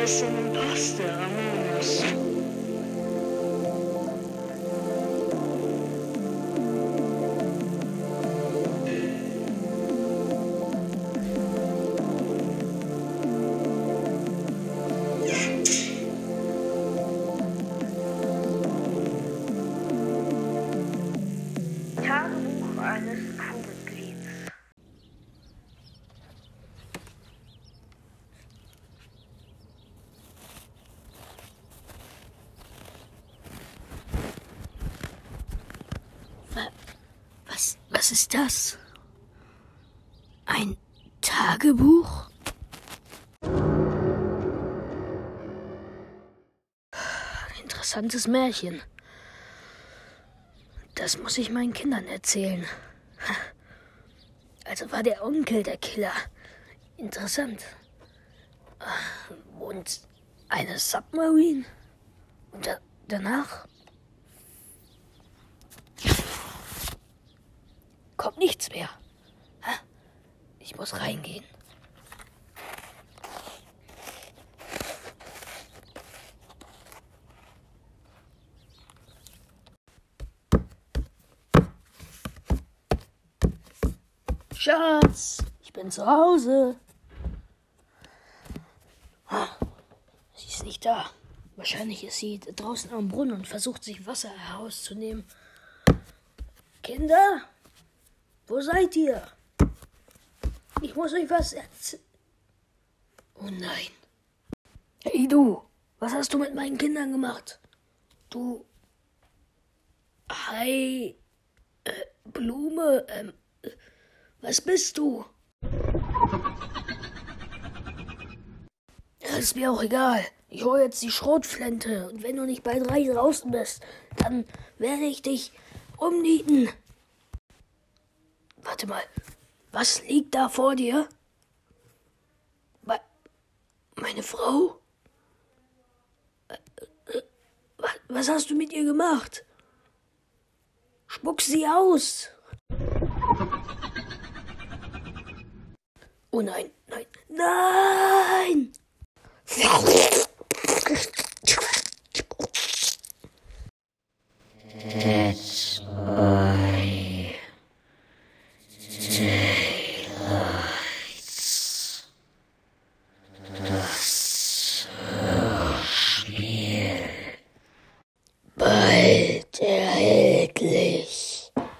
eres un impostor, vámonos. Tagebuch eines Ist das? Ein Tagebuch? Interessantes Märchen. Das muss ich meinen Kindern erzählen. Also war der Onkel der Killer. Interessant. Und eine Submarine? Und da, danach? Kommt nichts mehr. Ich muss reingehen. Schatz, ich bin zu Hause. Ah, Sie ist nicht da. Wahrscheinlich ist sie draußen am Brunnen und versucht sich Wasser herauszunehmen. Kinder, wo seid ihr? Ich muss euch was erzählen. Oh nein. Hey du, was hast du mit meinen Kindern gemacht? Du. Hi. Äh, Blume. Ähm, äh, was bist du? Ja, ist mir auch egal. Ich hole jetzt die Schrotflinte und wenn du nicht bald reich draußen bist, dann werde ich dich umnieten. Warte mal, was liegt da vor dir? Me- Meine Frau? Äh, äh, wa- Was hast du mit ihr gemacht? Spuck sie aus! Oh nein, nein, nein! ¡Eh!